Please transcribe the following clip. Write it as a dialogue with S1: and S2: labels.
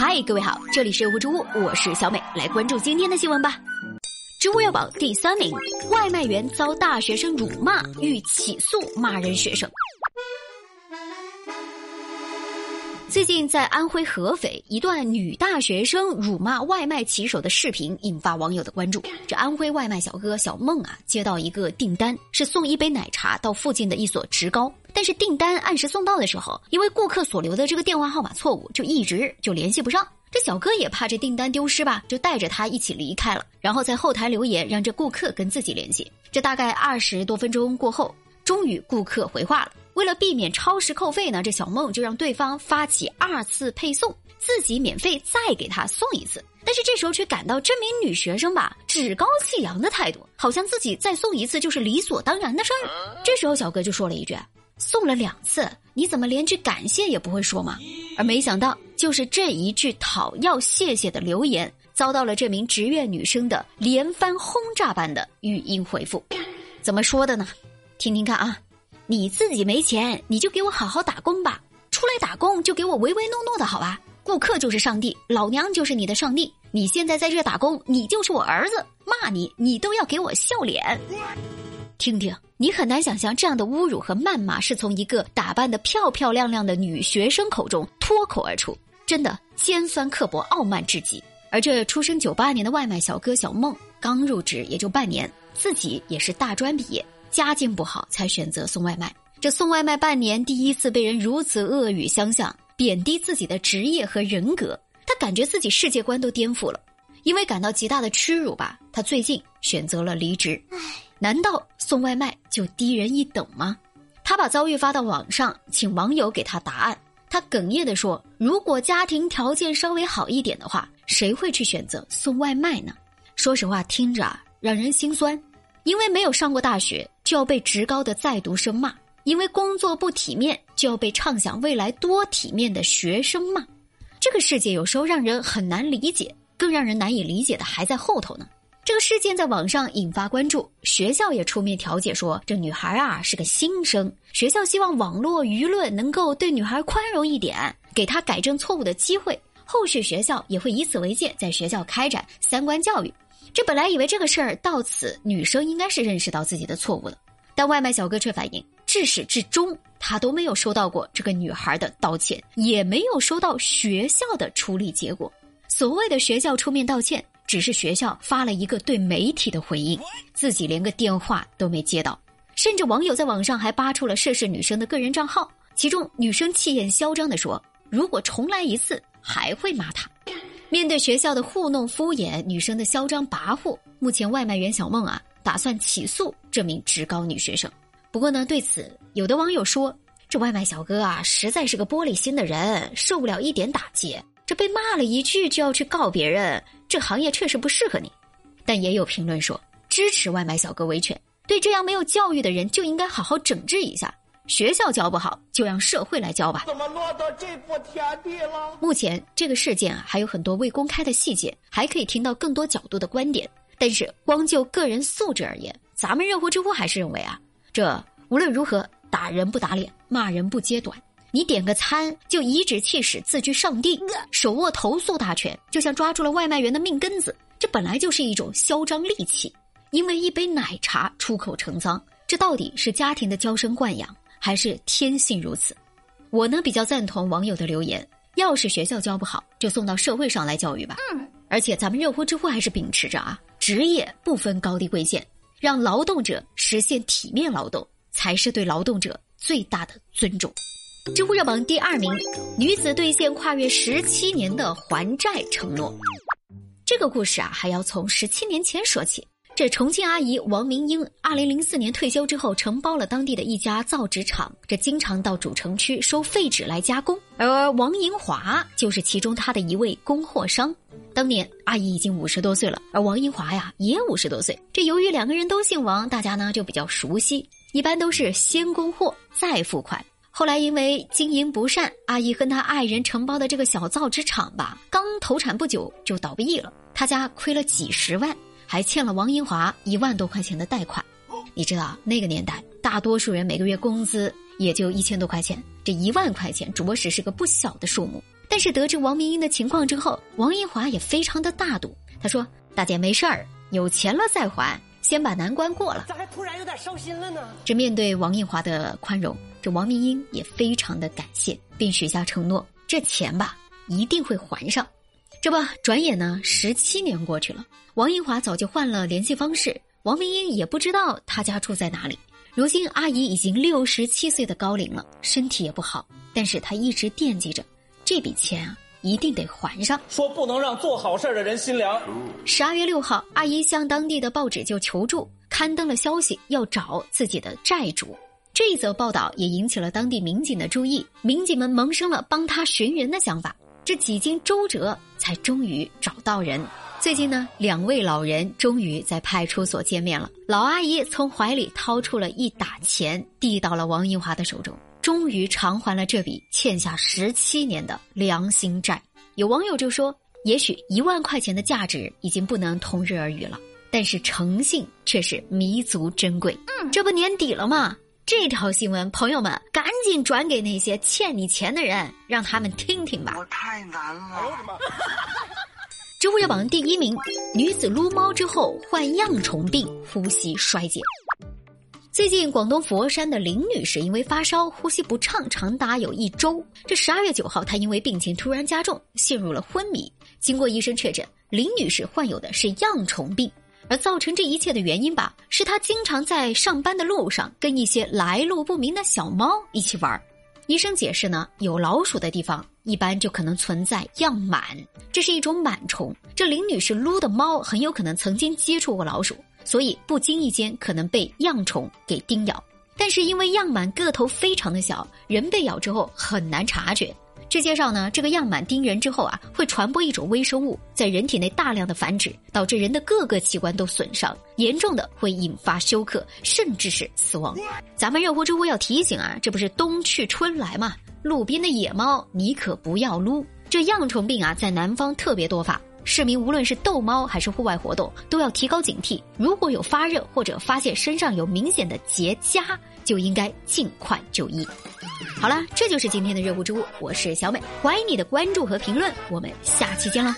S1: 嗨，各位好，这里是无植物，我是小美，来关注今天的新闻吧。植物药榜第三名，外卖员遭大学生辱骂，欲起诉骂人学生。最近在安徽合肥，一段女大学生辱骂外卖骑手的视频引发网友的关注。这安徽外卖小哥小孟啊，接到一个订单，是送一杯奶茶到附近的一所职高。但是订单按时送到的时候，因为顾客所留的这个电话号码错误，就一直就联系不上。这小哥也怕这订单丢失吧，就带着他一起离开了，然后在后台留言让这顾客跟自己联系。这大概二十多分钟过后，终于顾客回话了。为了避免超时扣费呢，这小梦就让对方发起二次配送，自己免费再给他送一次。但是这时候却感到这名女学生吧趾高气扬的态度，好像自己再送一次就是理所当然的事儿。这时候小哥就说了一句：“送了两次，你怎么连句感谢也不会说吗？”而没想到，就是这一句讨要谢谢的留言，遭到了这名职业女生的连番轰炸般的语音回复。怎么说的呢？听听看啊。你自己没钱，你就给我好好打工吧。出来打工就给我唯唯诺诺的好吧。顾客就是上帝，老娘就是你的上帝。你现在在这打工，你就是我儿子。骂你，你都要给我笑脸。听听，你很难想象这样的侮辱和谩骂是从一个打扮的漂漂亮亮的女学生口中脱口而出，真的尖酸刻薄、傲慢至极。而这出生九八年的外卖小哥小孟，刚入职也就半年，自己也是大专毕业。家境不好才选择送外卖，这送外卖半年，第一次被人如此恶语相向，贬低自己的职业和人格，他感觉自己世界观都颠覆了。因为感到极大的屈辱吧，他最近选择了离职。难道送外卖就低人一等吗？他把遭遇发到网上，请网友给他答案。他哽咽地说：“如果家庭条件稍微好一点的话，谁会去选择送外卖呢？”说实话，听着让人心酸。因为没有上过大学，就要被职高的在读生骂；因为工作不体面，就要被畅想未来多体面的学生骂。这个世界有时候让人很难理解，更让人难以理解的还在后头呢。这个事件在网上引发关注，学校也出面调解说，这女孩啊是个新生，学校希望网络舆论能够对女孩宽容一点，给她改正错误的机会。后续学校也会以此为戒，在学校开展三观教育。这本来以为这个事儿到此，女生应该是认识到自己的错误了，但外卖小哥却反映，至始至终他都没有收到过这个女孩的道歉，也没有收到学校的处理结果。所谓的学校出面道歉，只是学校发了一个对媒体的回应，自己连个电话都没接到。甚至网友在网上还扒出了涉事女生的个人账号，其中女生气焰嚣张地说：“如果重来一次，还会骂他。”面对学校的糊弄敷衍，女生的嚣张跋扈，目前外卖员小梦啊打算起诉这名职高女学生。不过呢，对此有的网友说，这外卖小哥啊实在是个玻璃心的人，受不了一点打击，这被骂了一句就要去告别人，这行业确实不适合你。但也有评论说支持外卖小哥维权，对这样没有教育的人就应该好好整治一下。学校教不好，就让社会来教吧。怎么落到这步田地了？目前这个事件啊，还有很多未公开的细节，还可以听到更多角度的观点。但是光就个人素质而言，咱们热乎知乎还是认为啊，这无论如何打人不打脸，骂人不揭短。你点个餐就颐指气使，自居上帝，手握投诉大权，就像抓住了外卖员的命根子。这本来就是一种嚣张戾气，因为一杯奶茶出口成脏，这到底是家庭的娇生惯养？还是天性如此，我呢比较赞同网友的留言。要是学校教不好，就送到社会上来教育吧。嗯，而且咱们热乎知乎还是秉持着啊，职业不分高低贵贱，让劳动者实现体面劳动，才是对劳动者最大的尊重。知乎热榜第二名，女子兑现跨越十七年的还债承诺。这个故事啊，还要从十七年前说起。这重庆阿姨王明英，二零零四年退休之后，承包了当地的一家造纸厂，这经常到主城区收废纸来加工。而王银华就是其中他的一位供货商。当年阿姨已经五十多岁了，而王银华呀也五十多岁。这由于两个人都姓王，大家呢就比较熟悉，一般都是先供货再付款。后来因为经营不善，阿姨跟她爱人承包的这个小造纸厂吧，刚投产不久就倒闭了，他家亏了几十万。还欠了王英华一万多块钱的贷款，你知道那个年代，大多数人每个月工资也就一千多块钱，这一万块钱着实是个不小的数目。但是得知王明英的情况之后，王英华也非常的大度。他说：“大姐没事儿，有钱了再还，先把难关过了。”
S2: 咋还突然有点伤心了呢？
S1: 这面对王英华的宽容，这王明英也非常的感谢，并许下承诺：这钱吧一定会还上。这不，转眼呢，十七年过去了，王英华早就换了联系方式，王明英也不知道他家住在哪里。如今阿姨已经六十七岁的高龄了，身体也不好，但是她一直惦记着这笔钱啊，一定得还上。
S3: 说不能让做好事的人心凉。
S1: 十二月六号，阿姨向当地的报纸就求助，刊登了消息要找自己的债主。这一则报道也引起了当地民警的注意，民警们萌生了帮他寻人的想法。这几经周折，才终于找到人。最近呢，两位老人终于在派出所见面了。老阿姨从怀里掏出了一沓钱，递到了王英华的手中，终于偿还了这笔欠下十七年的良心债。有网友就说：“也许一万块钱的价值已经不能同日而语了，但是诚信却是弥足珍贵。”嗯，这不年底了吗？这条新闻，朋友们赶紧转给那些欠你钱的人，让他们听听吧。我太难了。我的妈知乎热榜第一名，女子撸猫之后患恙虫病，呼吸衰竭。最近，广东佛山的林女士因为发烧、呼吸不畅，长达有一周。这十二月九号，她因为病情突然加重，陷入了昏迷。经过医生确诊，林女士患有的是恙虫病。而造成这一切的原因吧，是他经常在上班的路上跟一些来路不明的小猫一起玩。医生解释呢，有老鼠的地方一般就可能存在样螨，这是一种螨虫。这林女士撸的猫很有可能曾经接触过老鼠，所以不经意间可能被样虫给叮咬。但是因为样螨个头非常的小，人被咬之后很难察觉。据介绍呢，这个样螨叮人之后啊，会传播一种微生物，在人体内大量的繁殖，导致人的各个器官都损伤，严重的会引发休克，甚至是死亡。咱们热乎知乎要提醒啊，这不是冬去春来嘛，路边的野猫你可不要撸。这恙虫病啊，在南方特别多发，市民无论是逗猫还是户外活动，都要提高警惕。如果有发热或者发现身上有明显的结痂，就应该尽快就医。好了，这就是今天的热乎之物，我是小美，欢迎你的关注和评论，我们下期见啦。